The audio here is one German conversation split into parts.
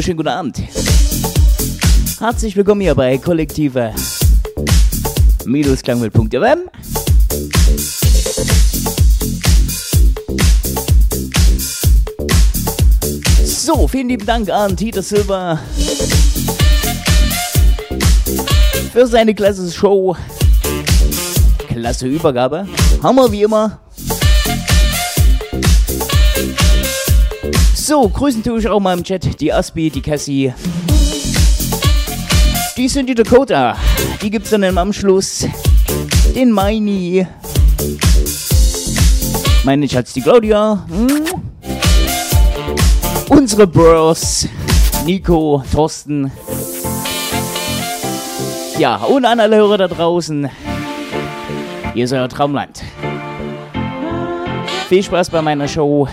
Wunderschönen guten Abend. Herzlich willkommen hier bei Kollektive Minusklangwelt.fm. So, vielen lieben Dank an Tito Silver für seine klasse Show. Klasse Übergabe. Hammer wie immer. So, grüßen tue ich auch mal im Chat die Aspi, die Cassie. Die sind die Dakota. Die gibt's dann im Anschluss. Den Meini. Meine Schatz, die Claudia. Hm? Unsere Bros. Nico, Thorsten. Ja, und an alle Hörer da draußen. Hier ist euer Traumland. Viel Spaß bei meiner Show.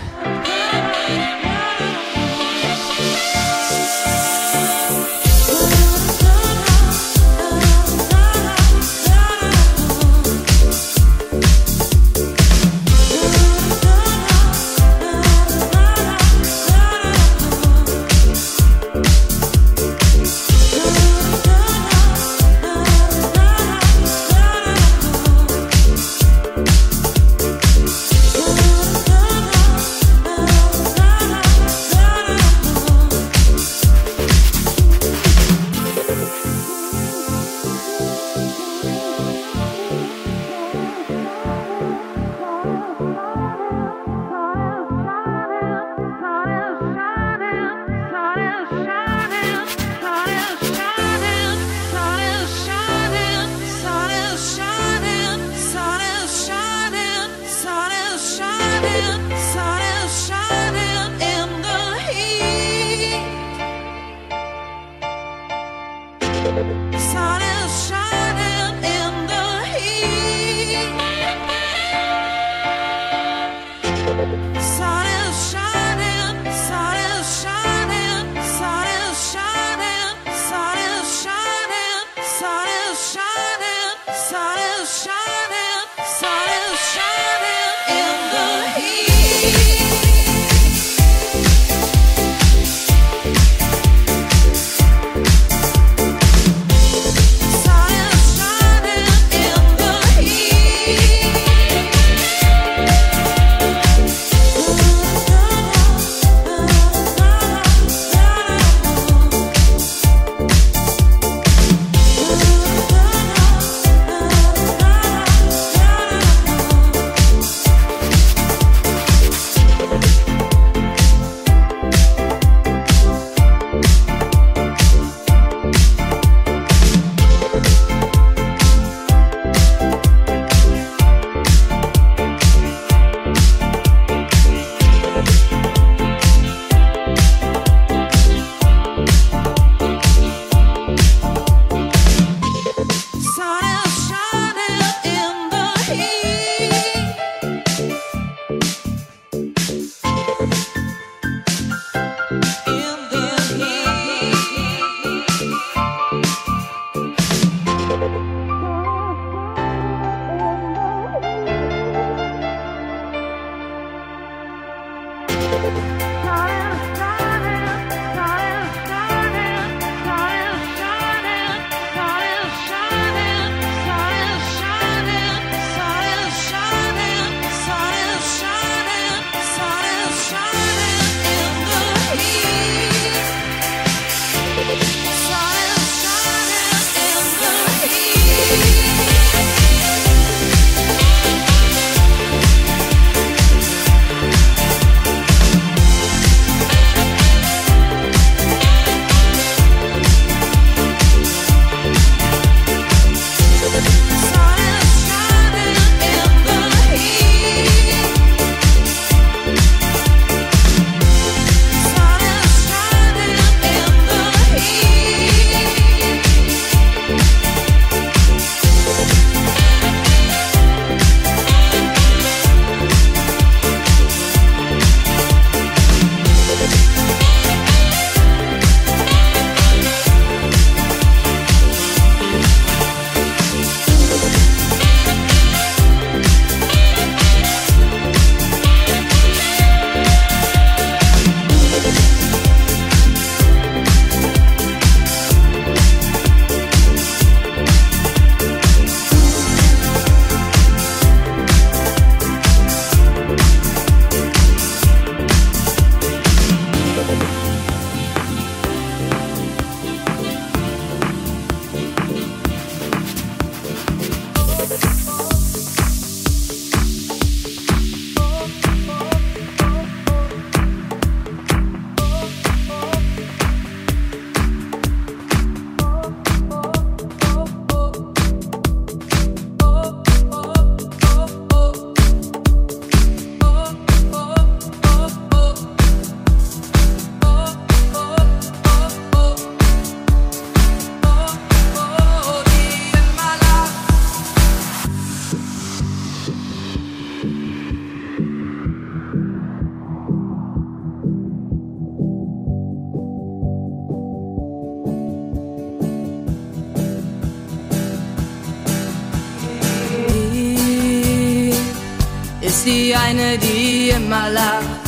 Eine, die immer lacht,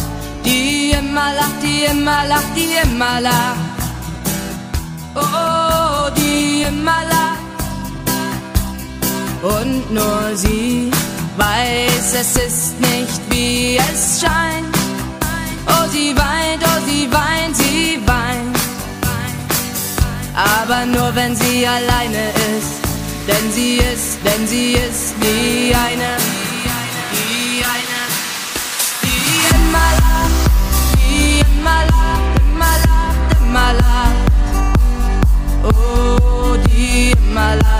die immer lacht, die immer lacht, die immer lacht. Oh, die immer lacht. Und nur sie weiß, es ist nicht wie es scheint. Oh, sie weint, oh, sie weint, sie weint. Aber nur wenn sie alleine ist, denn sie ist, denn sie ist die eine, Oh, die immer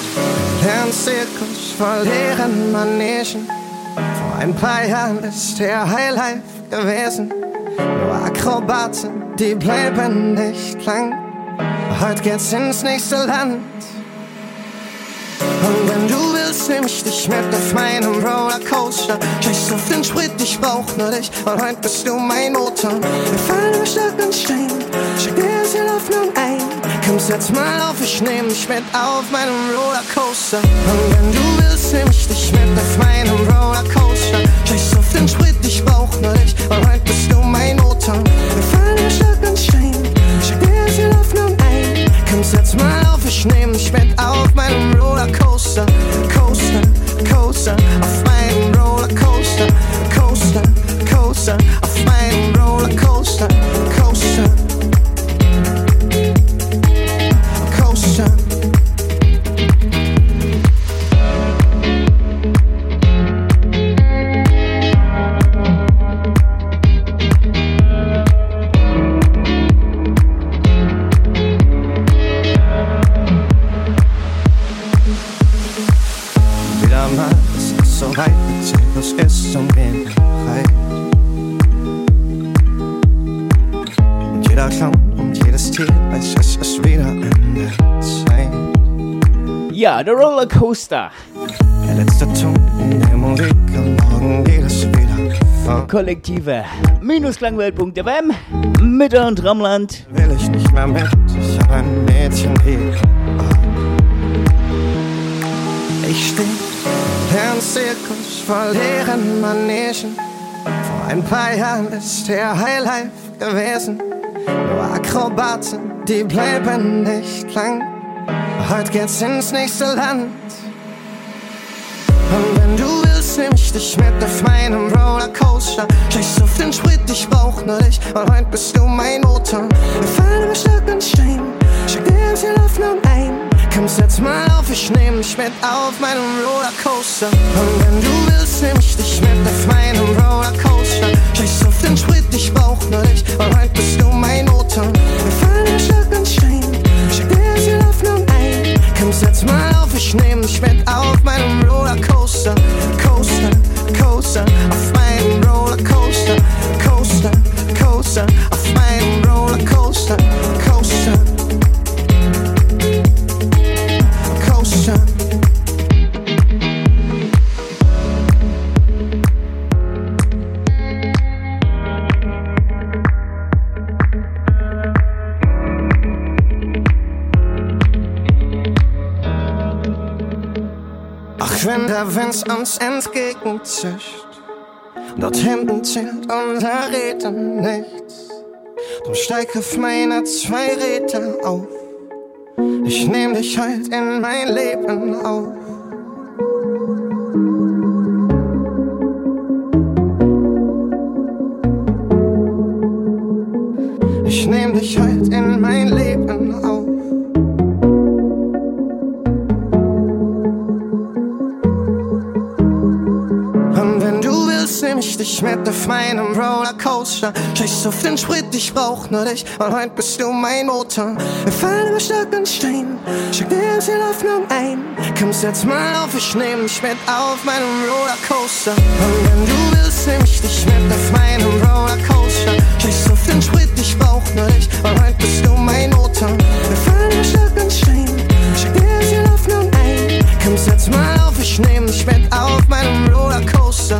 Highlife gewesen. Nur Akrobaten, die bleiben nicht lang. Heute geht's ins nächste Land. Und wenn du willst, nehm ich dich mit auf meinem Rollercoaster. Scheiß auf den Sprit, ich brauch nur dich. Und heute bist du mein Motor. Wir fallen über Stock und Stein. Schick dir das Hoffnung ein. Komm, setz mal auf, ich nehm dich mit auf meinem Rollercoaster. Und wenn du willst, nehm ich dich mit auf meinem Rollercoaster. Scheiß auf den Sprit, ich brauch nur dich. Und heute bist du mein Motor. Wir fallen über Stock und Stein. Schick dir das Hoffnung ein. Komm, setz mal auf, ich nehm dich mit auf meinem Rollercoaster. Coaster, Coaster, auf meinem Rollercoaster. Der letzte Ton in der Musik morgen geht es wieder vor. Kollektive Minusklangwelt.fm Mitte und Raumland. Will ich nicht mehr mit, ich hab ein Mädchen lieb. Ich steh im Zirkus vor leeren Manegen. Vor ein paar Jahren ist der Highlife gewesen. Nur Akrobaten, die bleiben nicht lang. Heute geht's ins nächste Land. Und wenn du willst, nehm ich dich mit auf meinem Rollercoaster. Scheiß auf den Sprit, ich brauch nur dich. Und heute bist du mein Motor. Wir fallen über Stock und Stein. Schick dir ganz viel Hoffnung ein. Komm, setz mal auf, ich nehm dich mit auf meinem Rollercoaster. Und wenn du willst, nehm ich dich mit auf meinem Rollercoaster. Scheiß auf den Sprit, ich brauch nur dich. Und heute bist du mein Motor. Wir fallen über Stock und Stein. Komm, setz mal auf, ich nehm dich mit auf meinem Rollercoaster. Coaster, Coaster, auf Wind uns entgegenzischt, dort hinten zählt unser Reden nichts. Drum steig auf meine zwei Räder auf. Ich nehm dich halt in mein Leben auf. Ich nehm dich halt in mein Leben auf. Ich mit auf meinem Rollercoaster. Scheiß auf den Sprit, ich brauch nur dich. Und heute bist du mein Motor. Wir fallen über Stock und Stein. Schick dir viel Hoffnung ein. Komm, setz mal auf, ich nehm dich mit auf meinem Rollercoaster. Und wenn du willst, nehm ich dich mit auf meinem Rollercoaster. Scheiß auf den Sprit, ich brauch nur dich. Und heute bist du mein Motor. Wir fallen über Stock und Stein. Schick dir viel Hoffnung ein. Komm, setz mal auf, ich nehm dich mit auf meinem Rollercoaster.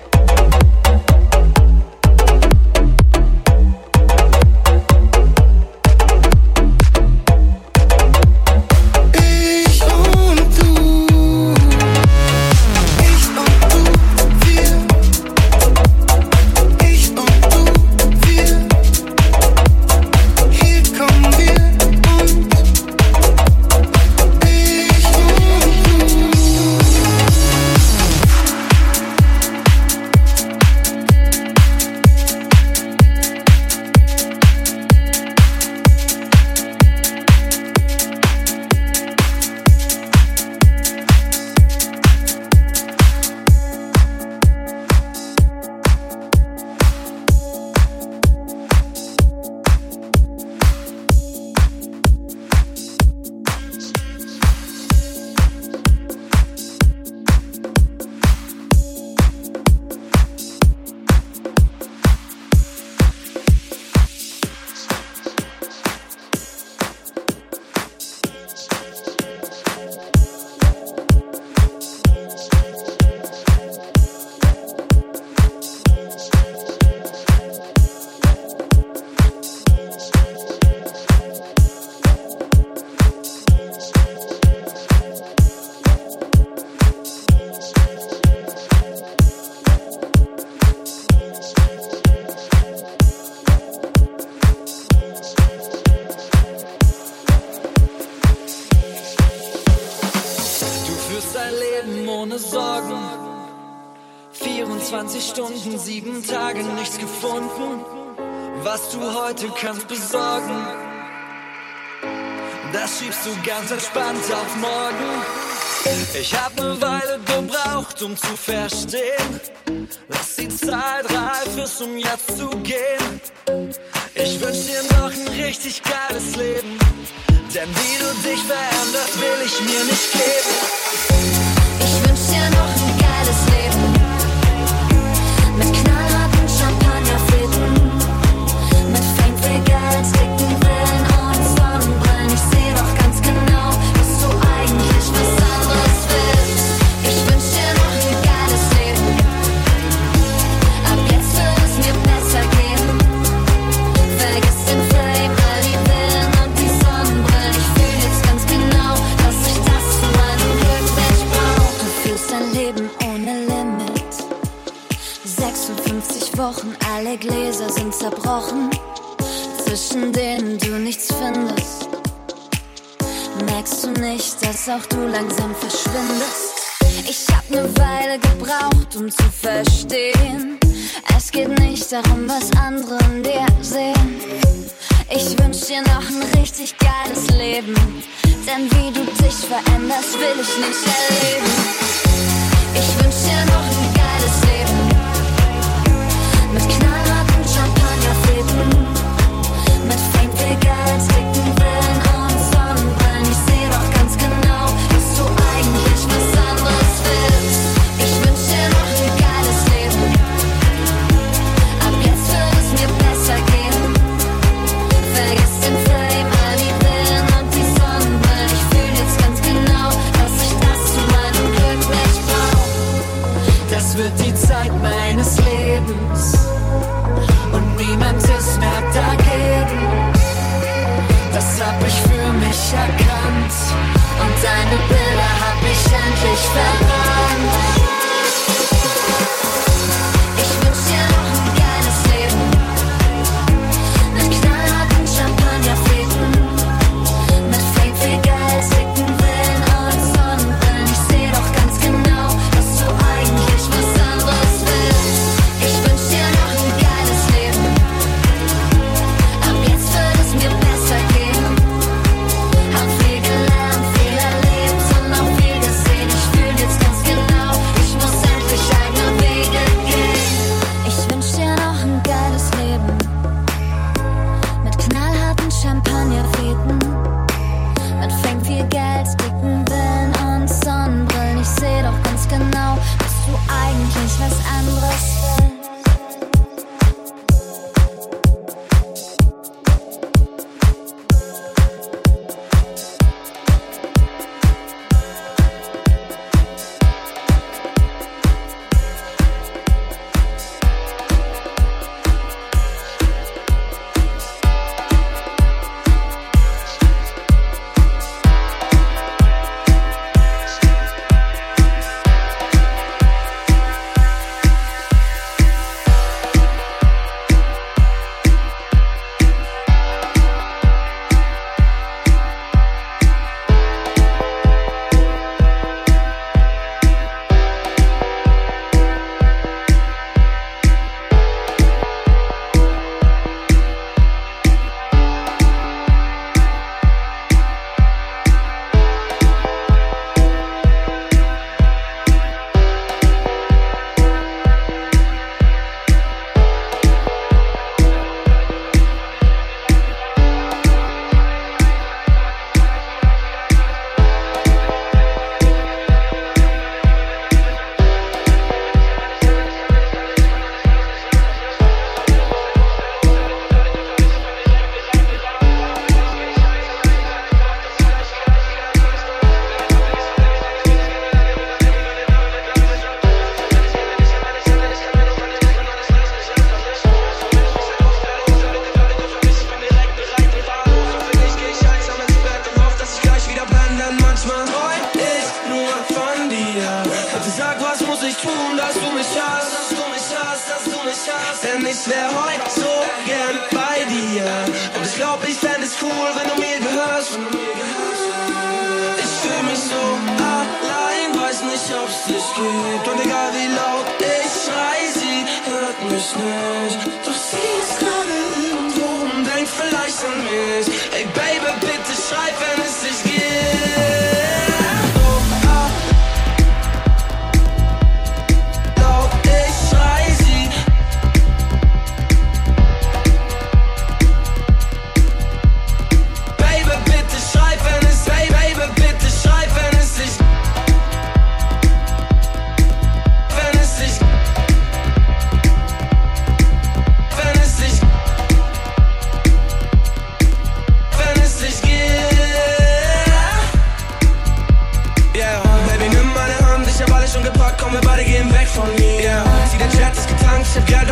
um zu verstehen. Lass die Zeit reif ist, um jetzt zu gehen. Ich wünsch dir noch ein richtig geiles Leben. Denn wie du dich veränderst, will ich mir nicht geben. Ich wünsch dir noch Wochen, alle Gläser sind zerbrochen. zwischen denen du nichts findest. Merkst du nicht, dass auch du langsam verschwindest? Ich hab ne Weile gebraucht, um zu verstehen. Es geht nicht darum, was andere in dir sehen. Ich wünsch dir noch ein richtig geiles Leben. Denn wie du dich veränderst, will ich nicht erleben. Ich wünsch dir noch ein viel Geld,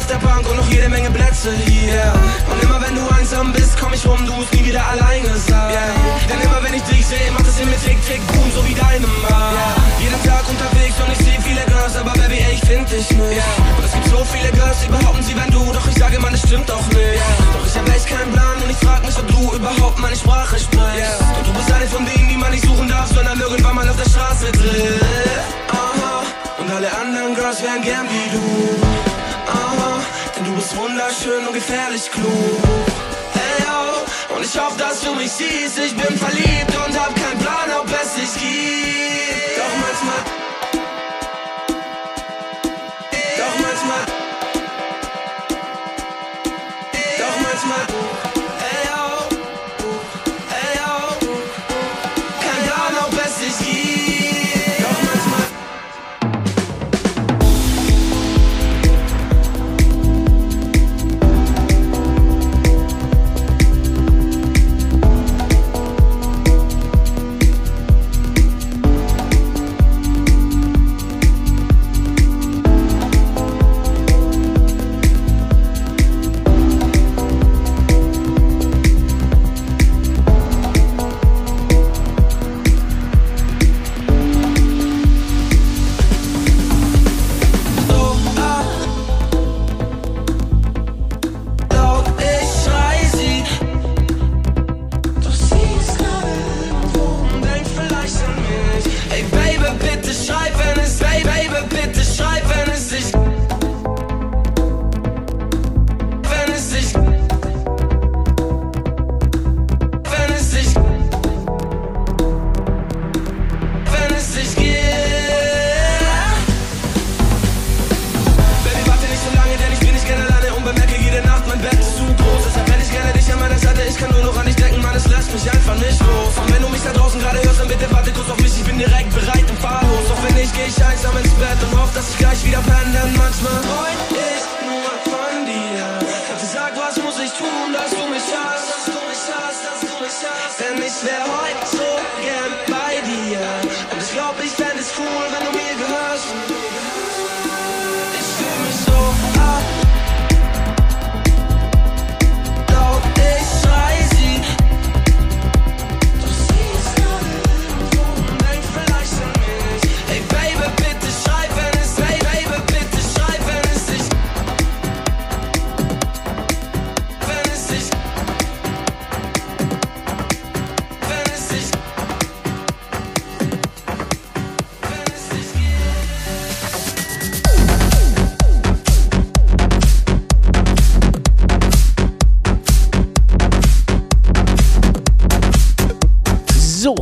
der Bank und noch jede Menge Plätze hier. Und immer wenn du einsam bist, komm ich rum, du musst nie wieder alleine sein. Yeah. Denn immer wenn ich dich sehe, macht es in mir tick, tick, boom, so wie deine Mann. Yeah. Jeden Tag unterwegs und ich sehe viele Girls, aber Baby, ey, ich find dich nicht. Und es gibt so viele Girls, die behaupten, sie wären du, doch ich sage, man, das stimmt doch nicht. Doch ich hab echt keinen Plan und ich meine Sprache spricht. Yeah. Du bist eine von denen, die man nicht suchen darf, sondern irgendwann mal auf der Straße. Aha. Und alle anderen Girls wären gern wie du. Aha. Denn du bist wunderschön und gefährlich klug. Hey, yo. Und ich hoffe, dass du mich siehst. Ich bin verliebt und hab keinen Plan, ob es dich gibt. Doch manchmal.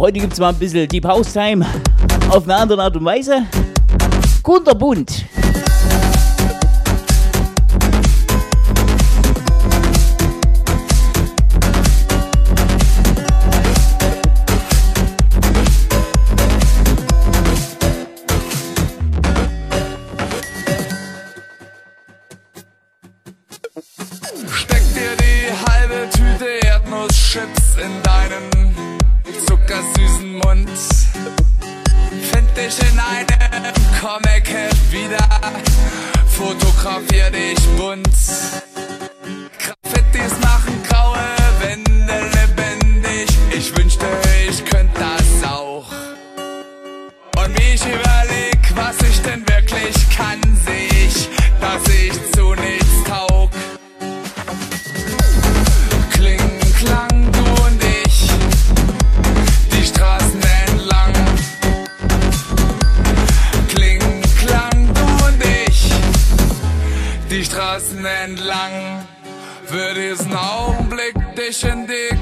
Heute gibt es mal ein bisschen Deep House Time auf eine andere Art und Weise. Kunterbunt. zuckersüßen Mund. Find dich in einem Comic-Hit wieder, fotografier dich bunt. Graffitis machen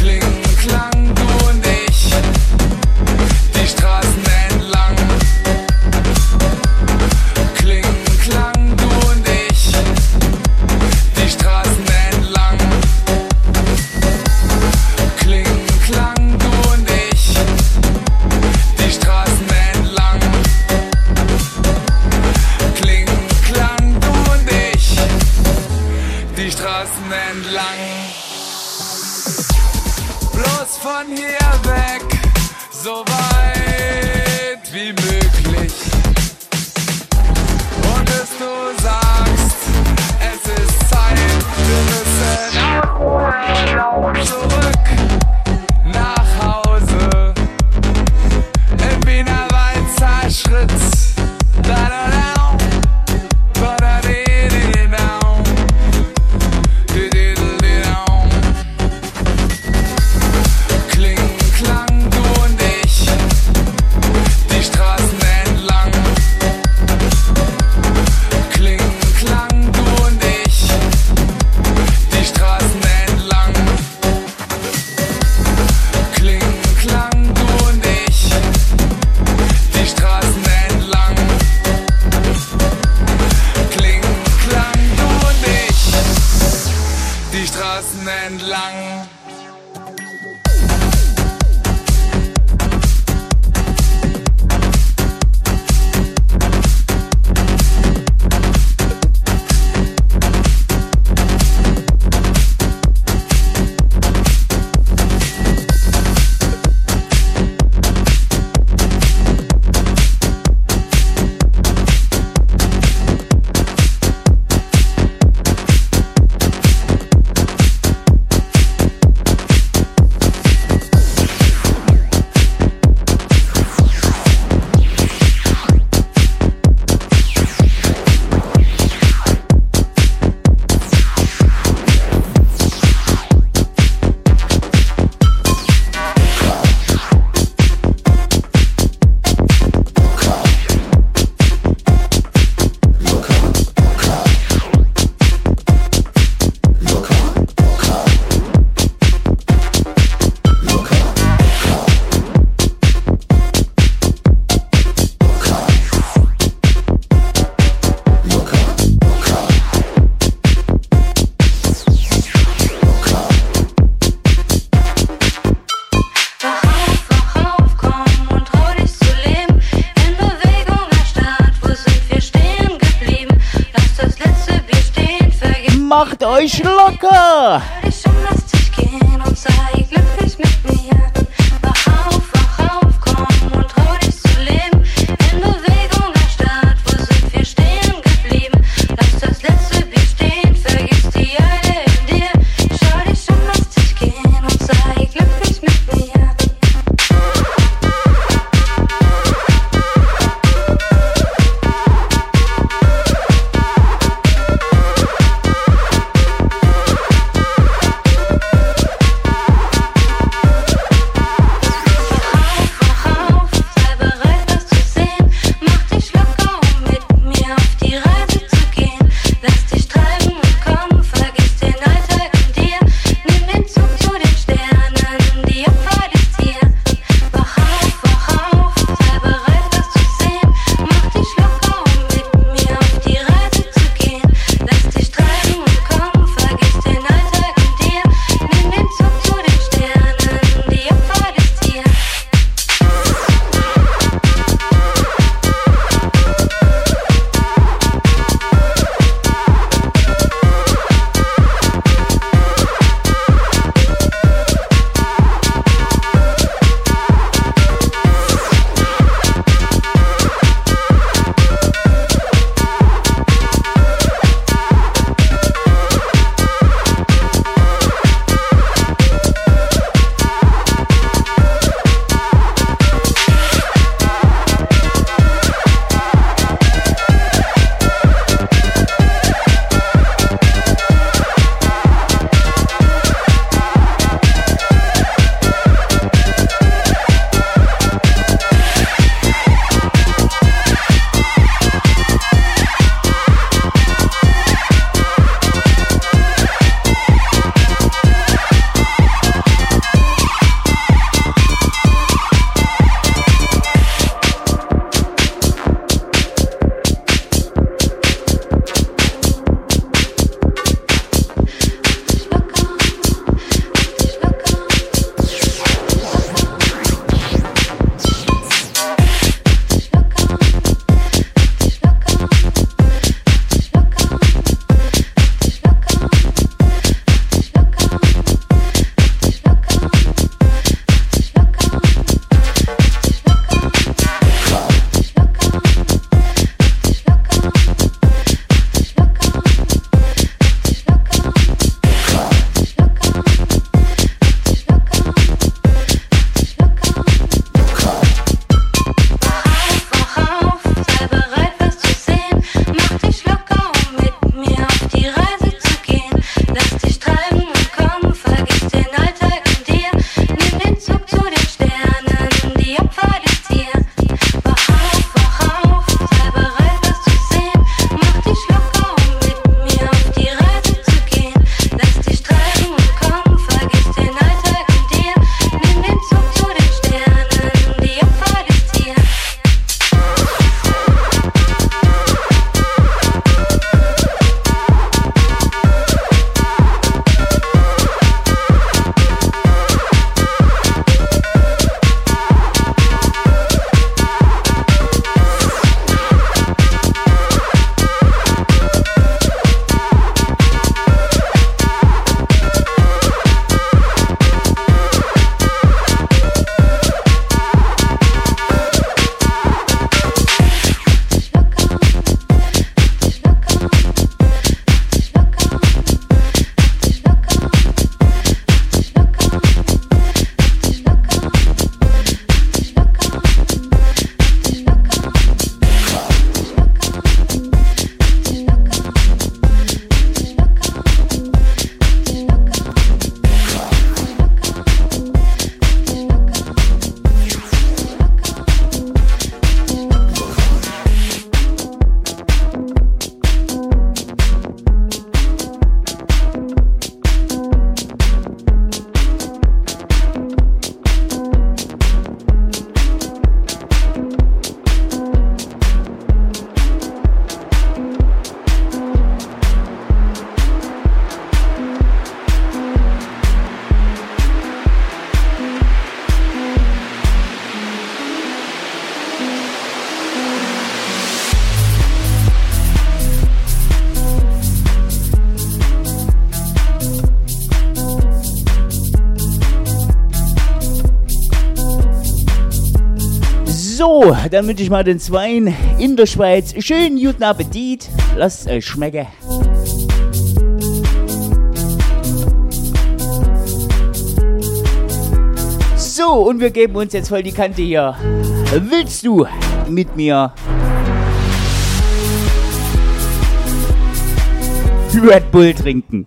Klang du und ich die Straßen entlang. Macht euch So, dann wünsche ich mal den Zweien in der Schweiz schönen guten Appetit. Lasst es euch schmecken. So, und wir geben uns jetzt voll die Kante hier. Willst du mit mir Red Bull trinken?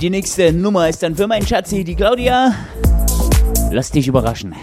Die nächste Nummer ist dann für meinen Schatzi, die Claudia. Lass dich überraschen.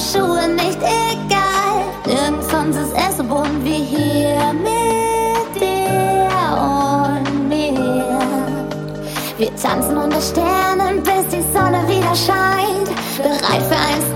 Schuhe nicht egal. Nirgends sonst ist es so bunt wie hier mit dir und mir. Wir tanzen unter Sternen, bis die Sonne wieder scheint. Bereit für ein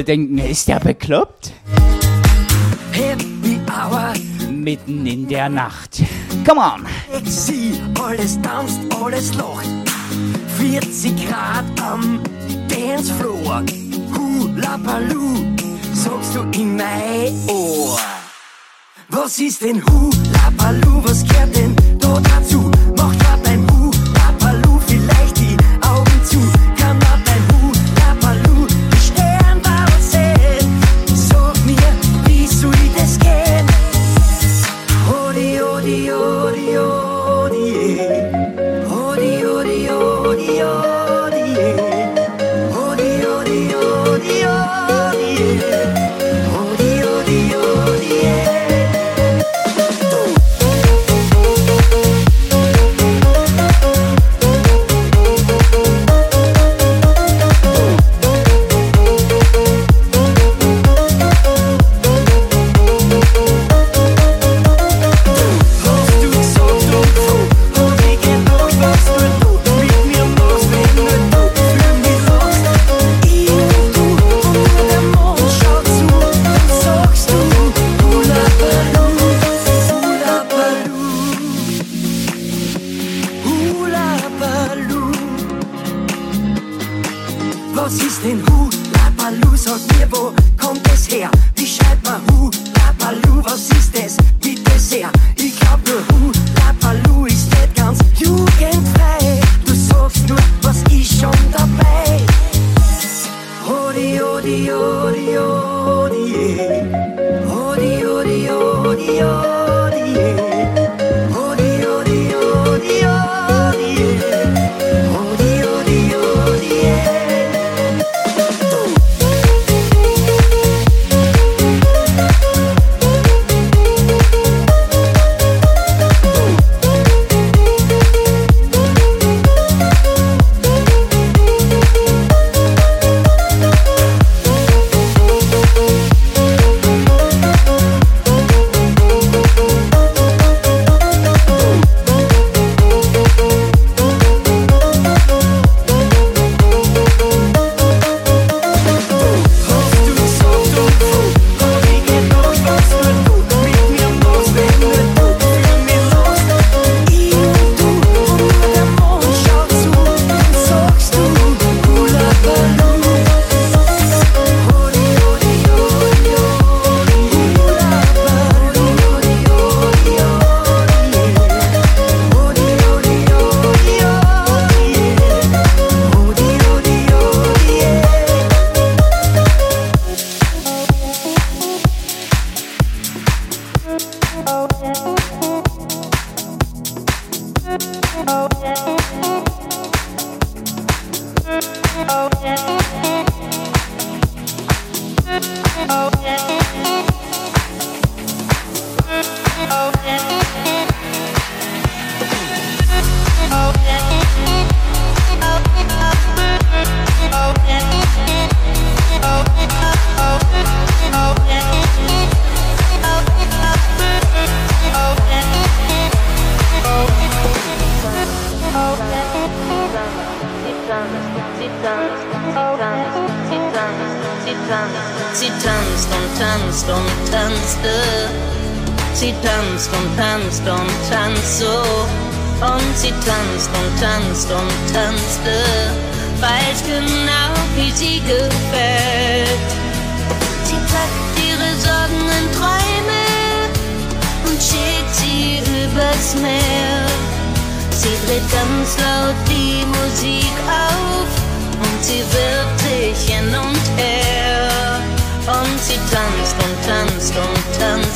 alle denken, ist der bekloppt? Happy Hour. Mitten in der Nacht. Come on. Ich sieh, alles tanzt, alles lacht. 40 Grad am Dancefloor. Hula Baloo, sagst du in mein Ohr. Was ist denn Hula Baloo? Was gehört denn da dazu?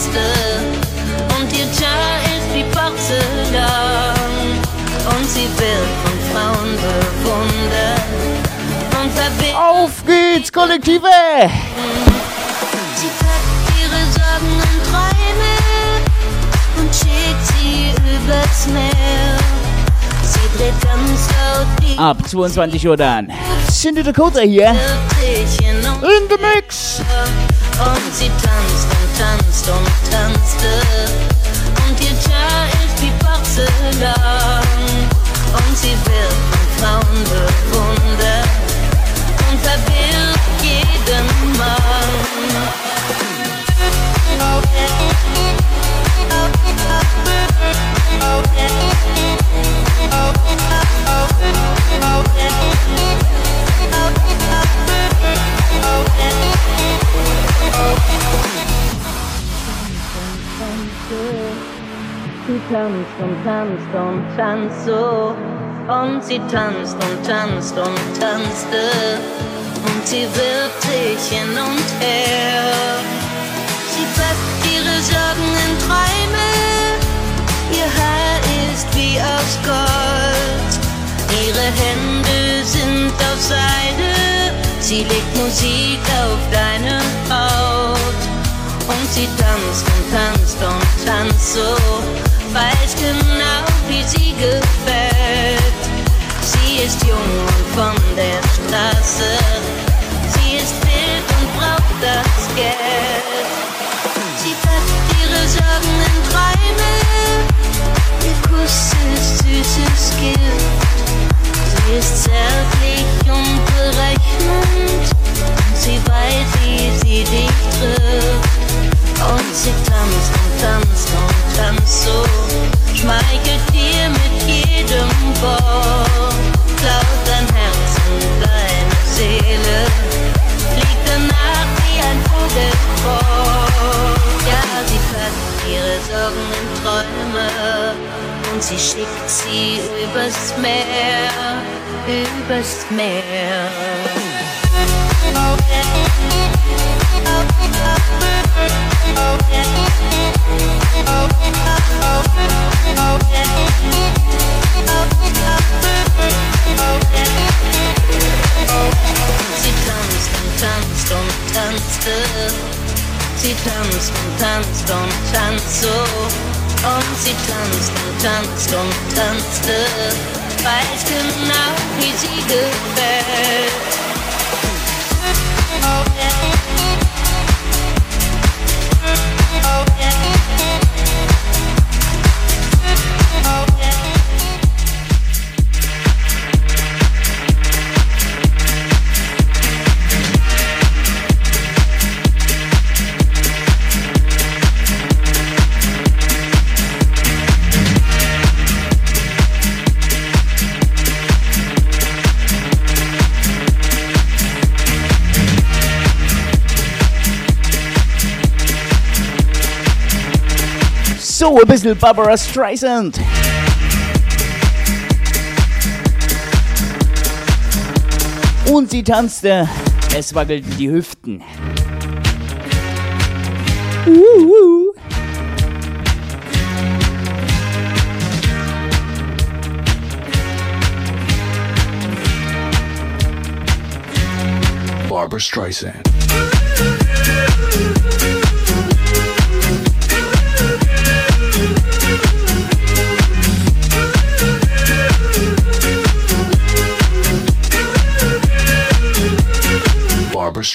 Kiste und ihr Char ist wie Porzellan. Und sie wird von Frauen bewundert und verbindet. Auf geht's, Kollektive! Sie packt ihre Sorgen und Träume und schickt sie übers Meer. Sie dreht ganz laut die Ab 22 Uhr dann. Cindy Dakota hier. In the Mix! Und sie tanzt tanzt und tanzte. Und ihr Jahr ist wie Porzellan und sie wird von Frauen bewundert und verwirrt jeden Mann. Tanzt und tanzt und tanzt so. Und sie tanzt und tanzt und tanzte. Und sie wirft sich hin und her. Sie packt ihre Sorgen in Träume. Ihr Haar ist wie aus Gold. Ihre Hände sind auf Seide. Sie legt Musik auf deine Haut. Und sie tanzt und tanzt und tanzt so. Weiß genau, wie sie gefällt. Sie ist jung und von der Straße. Sie ist wild und braucht das Geld. Sie packt ihre Sorgen in Träume. Ihr Kuss ist süßes Gift. Sie ist zärtlich und berechnend. Sie weiß, wie sie dich trifft. Und sie tanzt und tanzt und tanzt so. Schmeichelt dir mit jedem Wort. Klaut dein Herz und deine Seele. Fliegt danach wie ein Vogel fort. Ja, sie packt ihre Sorgen in Träume. Und sie schickt sie übers Meer, übers Meer. Sie tanzt und tanzt und tanzt so. Und sie tanzt und tanzt und tanzte. Weiß genau, wie sie gefällt. yeah So, ein bisschen Barbara Streisand. Und sie tanzte, es wackelten die Hüften. Uhu. Barbara Streisand.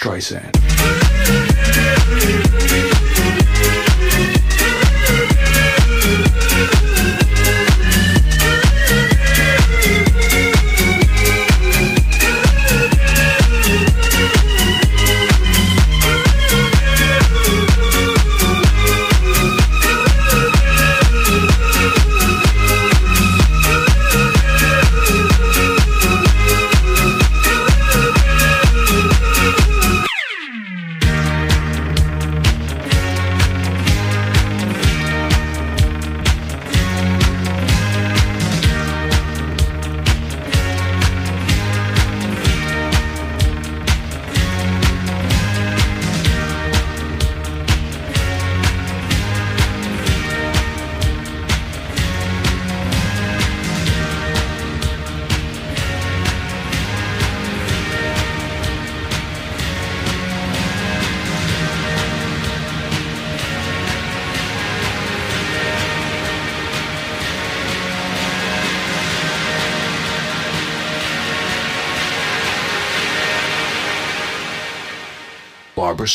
Streisand.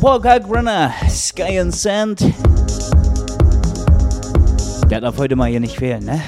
Paul Kalkbrenner, Sky and Sand. Der darf heute mal hier nicht fehlen, ne?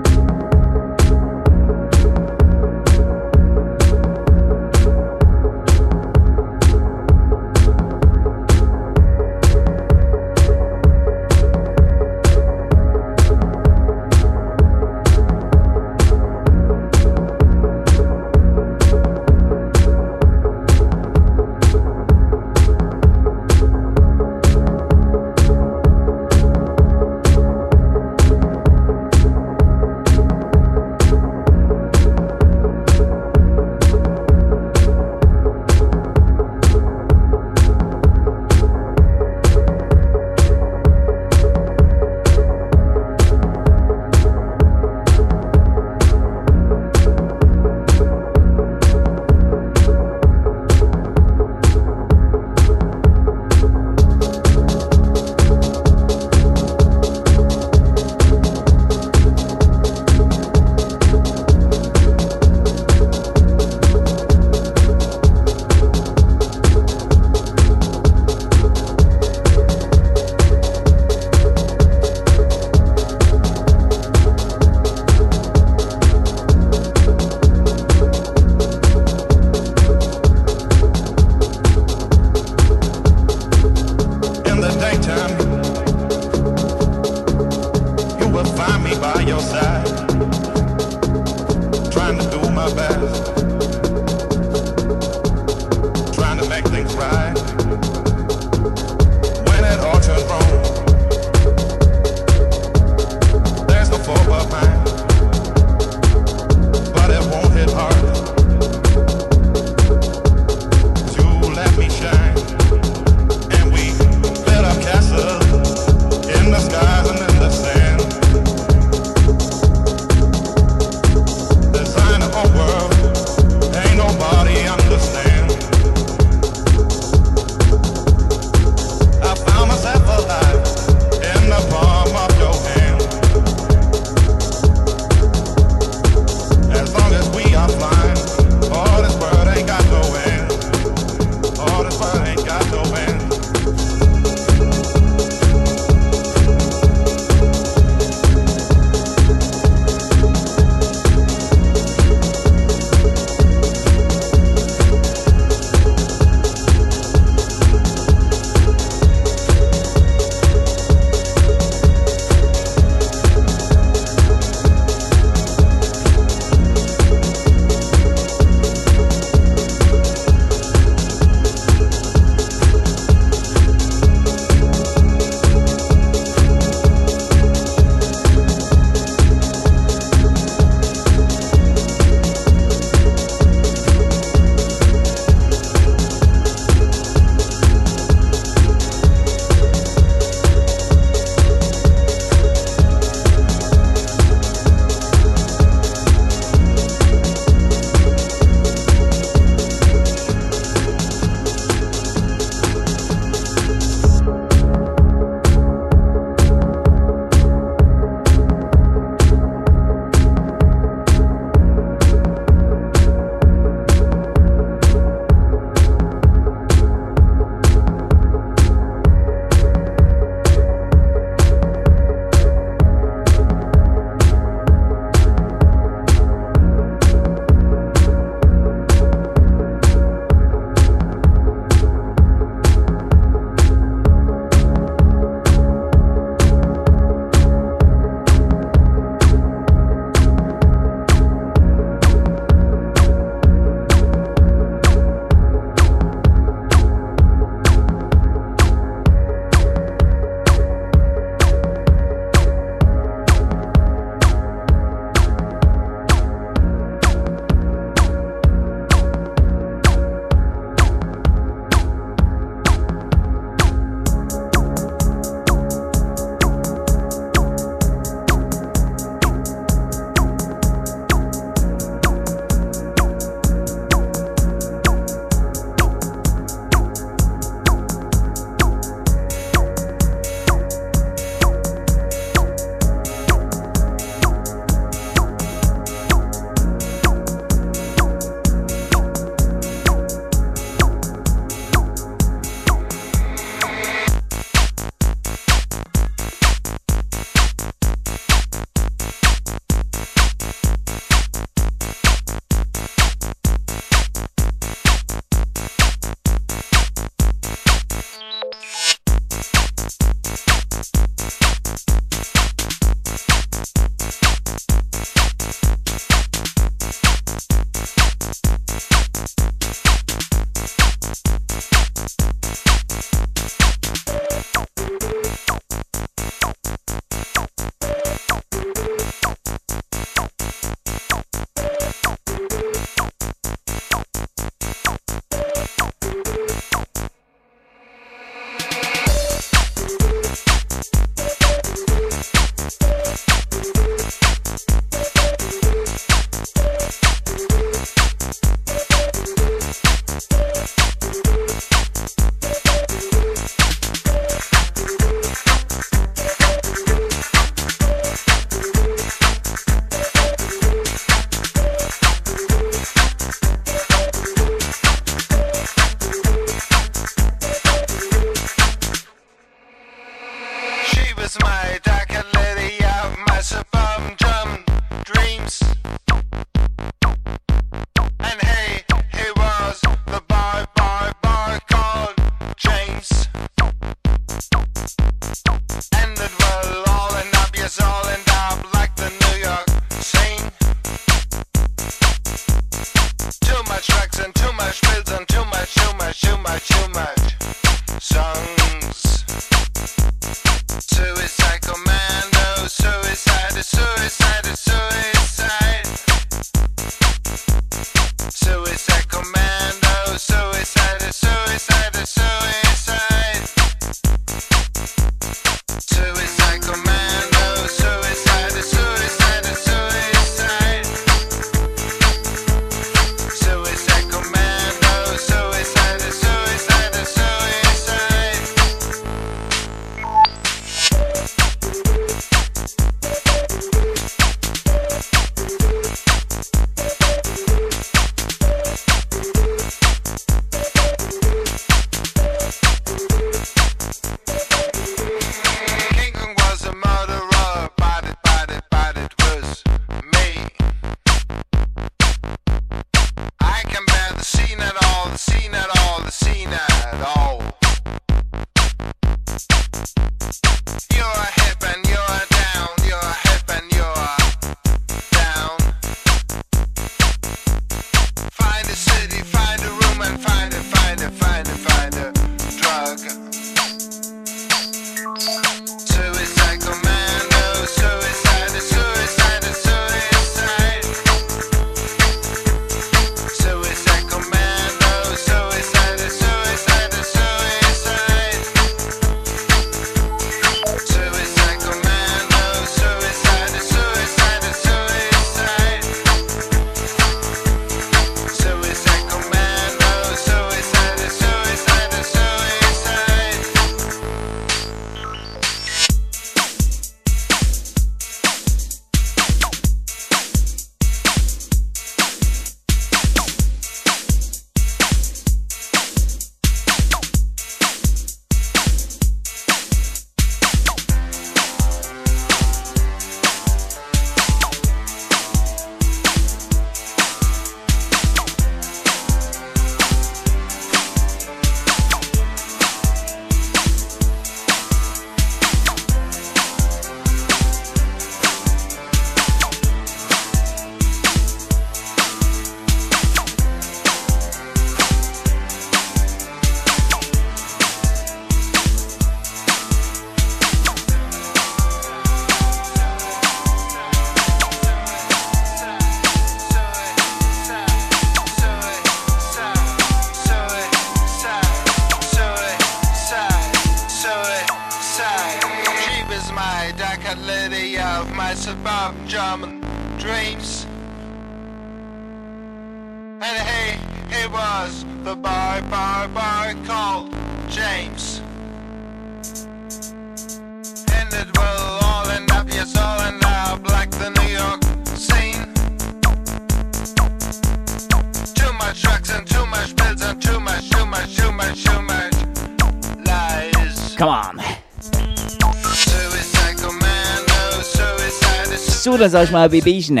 Sag ich mal Babychen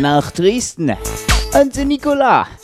nach Dresden. Und Nicolas.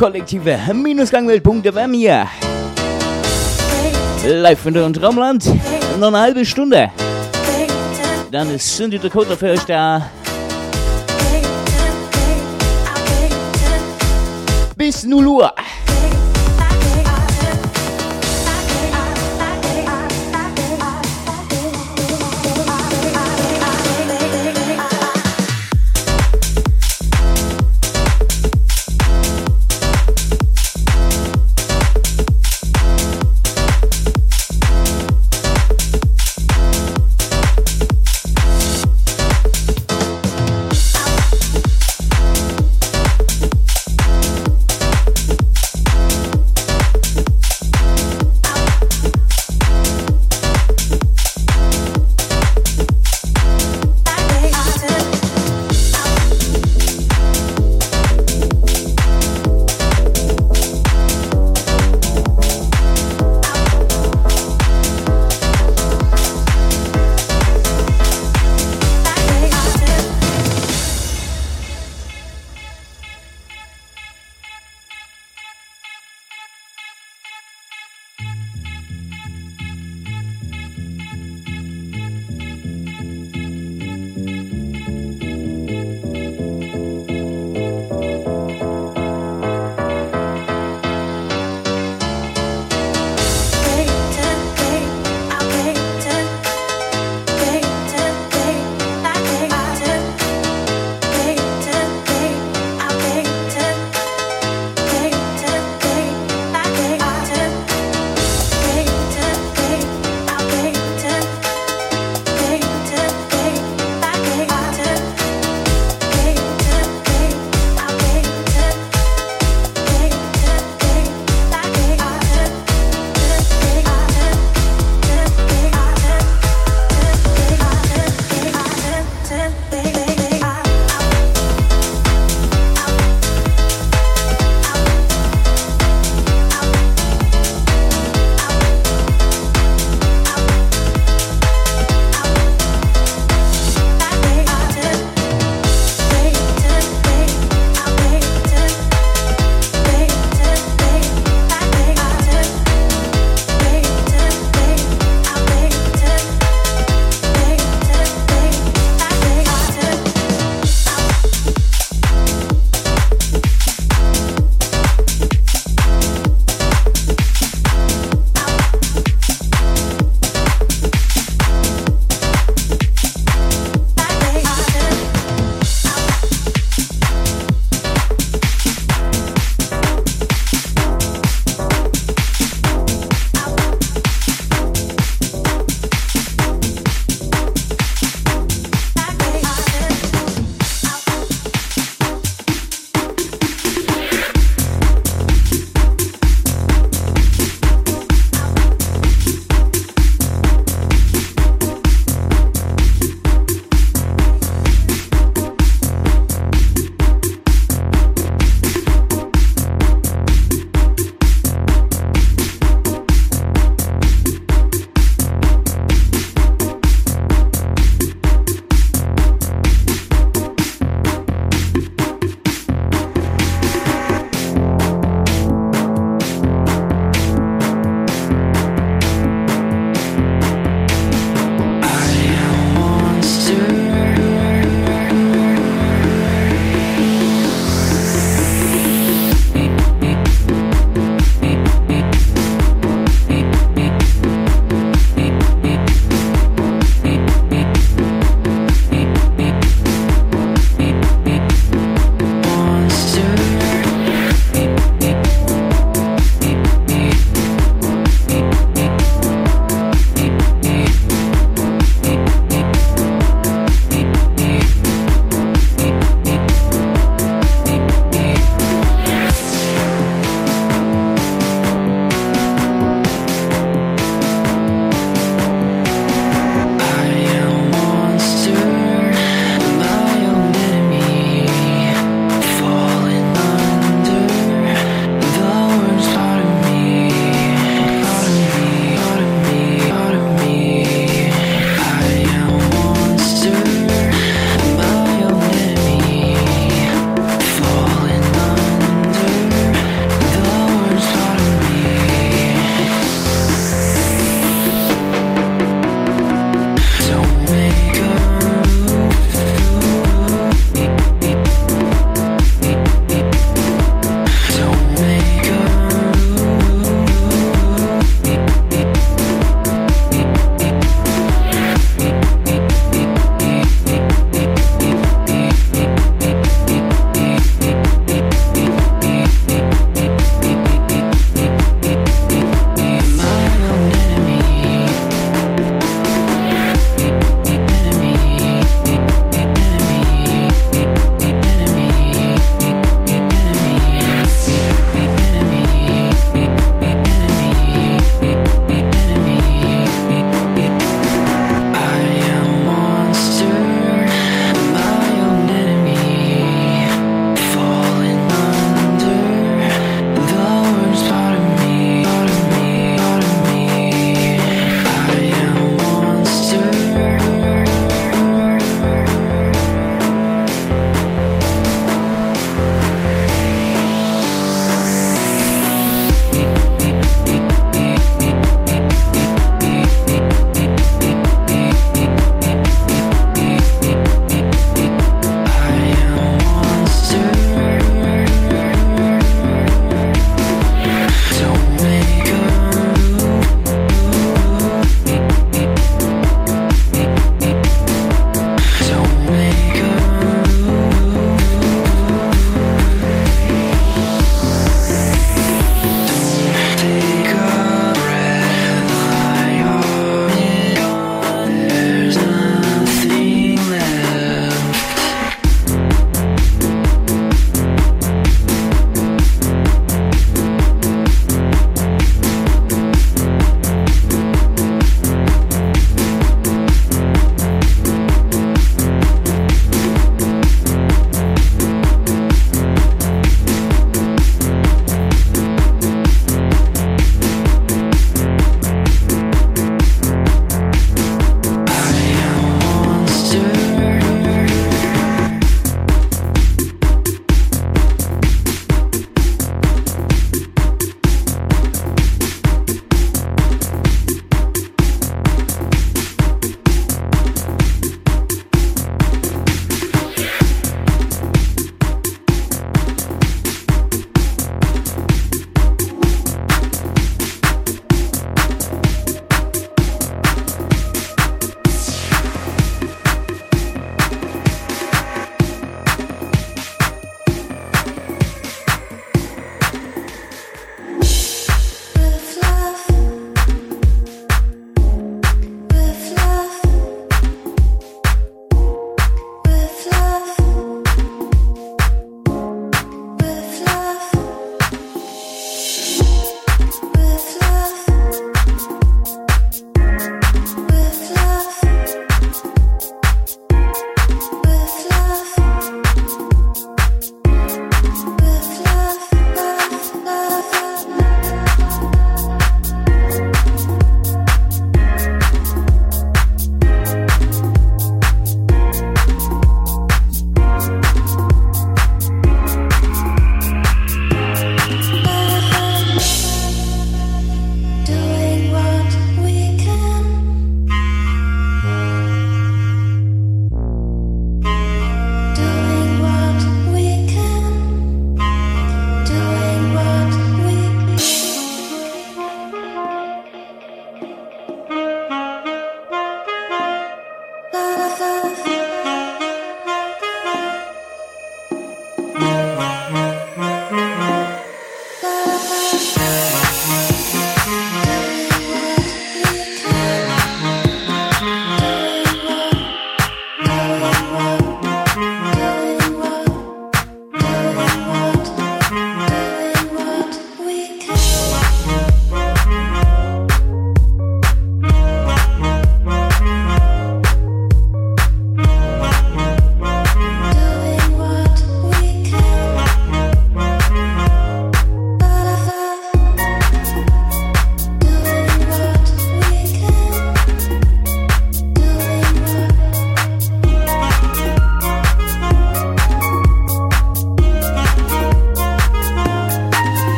Kollektive Minusgangwelt.de bei mir. Live von der Traumland. Noch eine halbe Stunde. Dann ist Cindy Dakota für euch da. Bis 0 Uhr.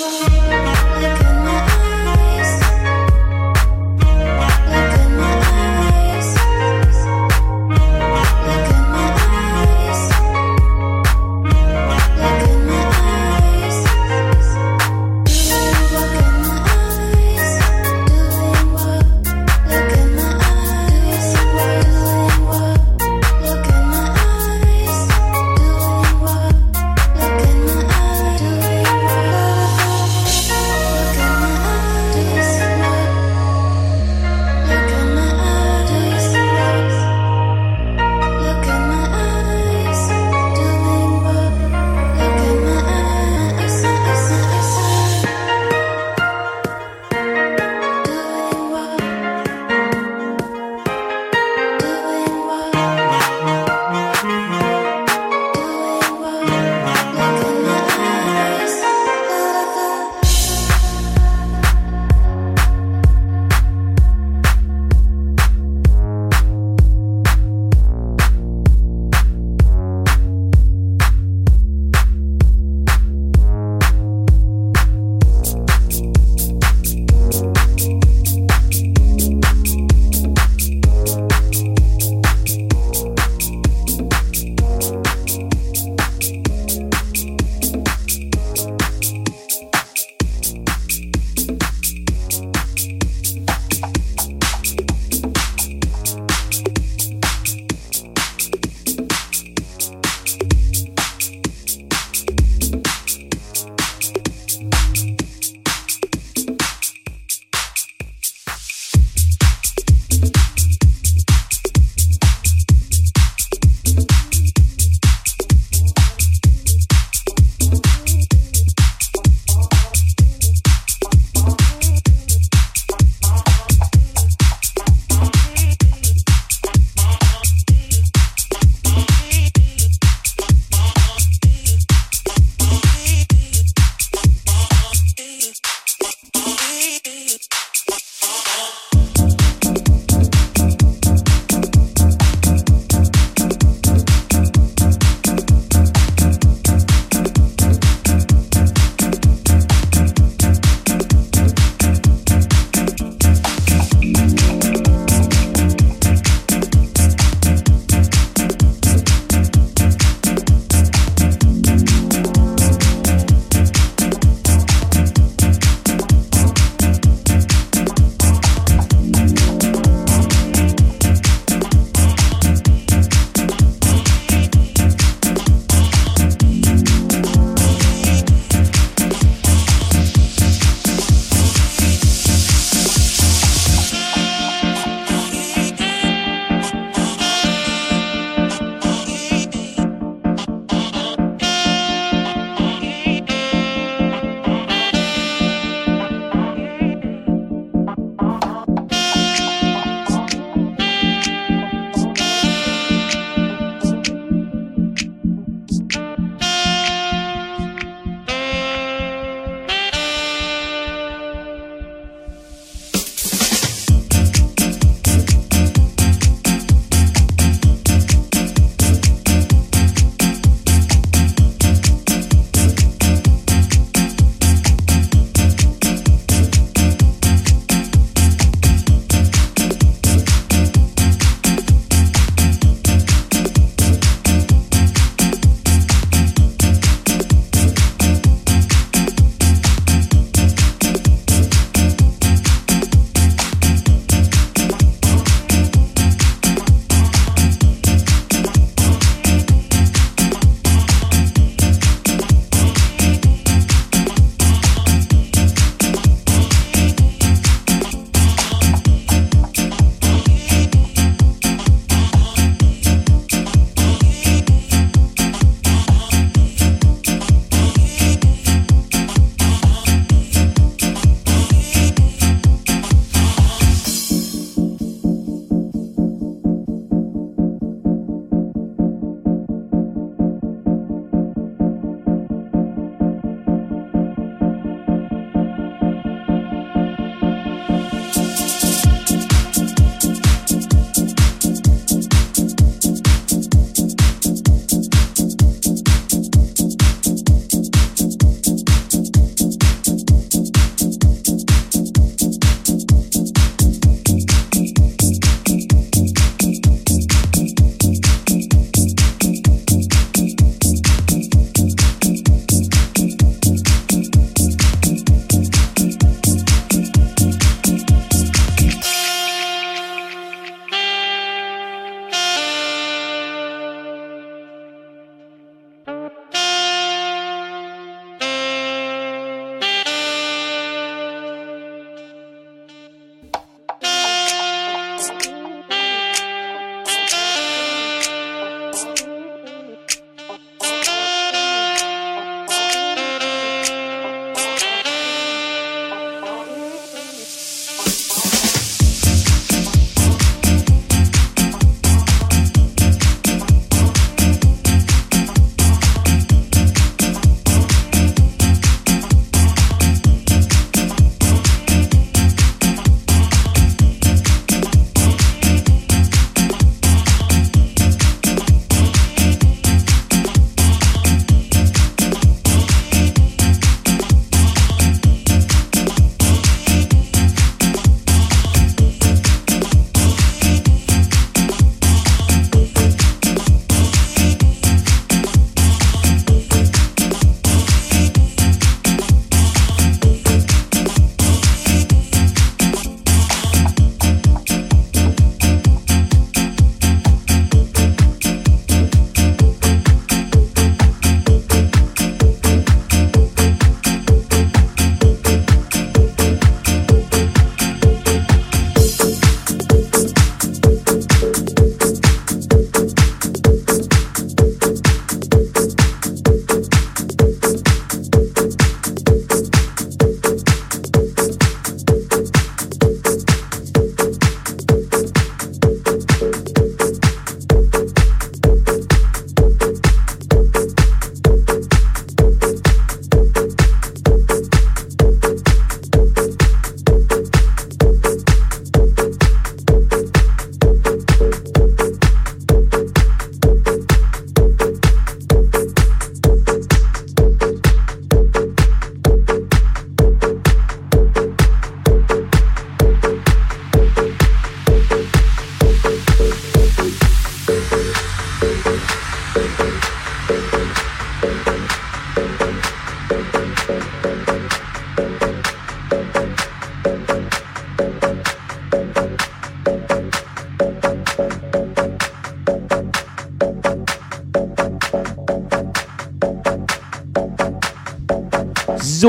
Thank you.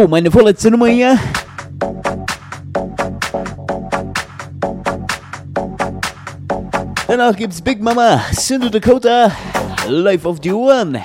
So, meine vorletzte Nummer hier. Danach gibt's Big Mama, Cindy Dakota, Life of the One.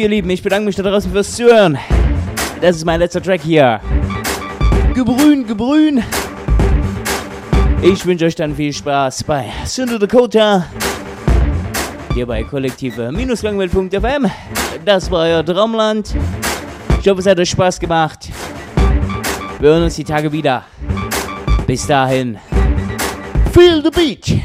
Ihr Lieben, ich bedanke mich da draußen fürs Zuhören. Das ist mein letzter Track hier. Gebrün, gebrün. Ich wünsche euch dann viel Spaß bei Sünder Dakota. Hier bei kollektive-langwelt.fm. Das war euer Traumland. Ich hoffe, es hat euch Spaß gemacht. Wir hören uns die Tage wieder. Bis dahin. Feel the beat.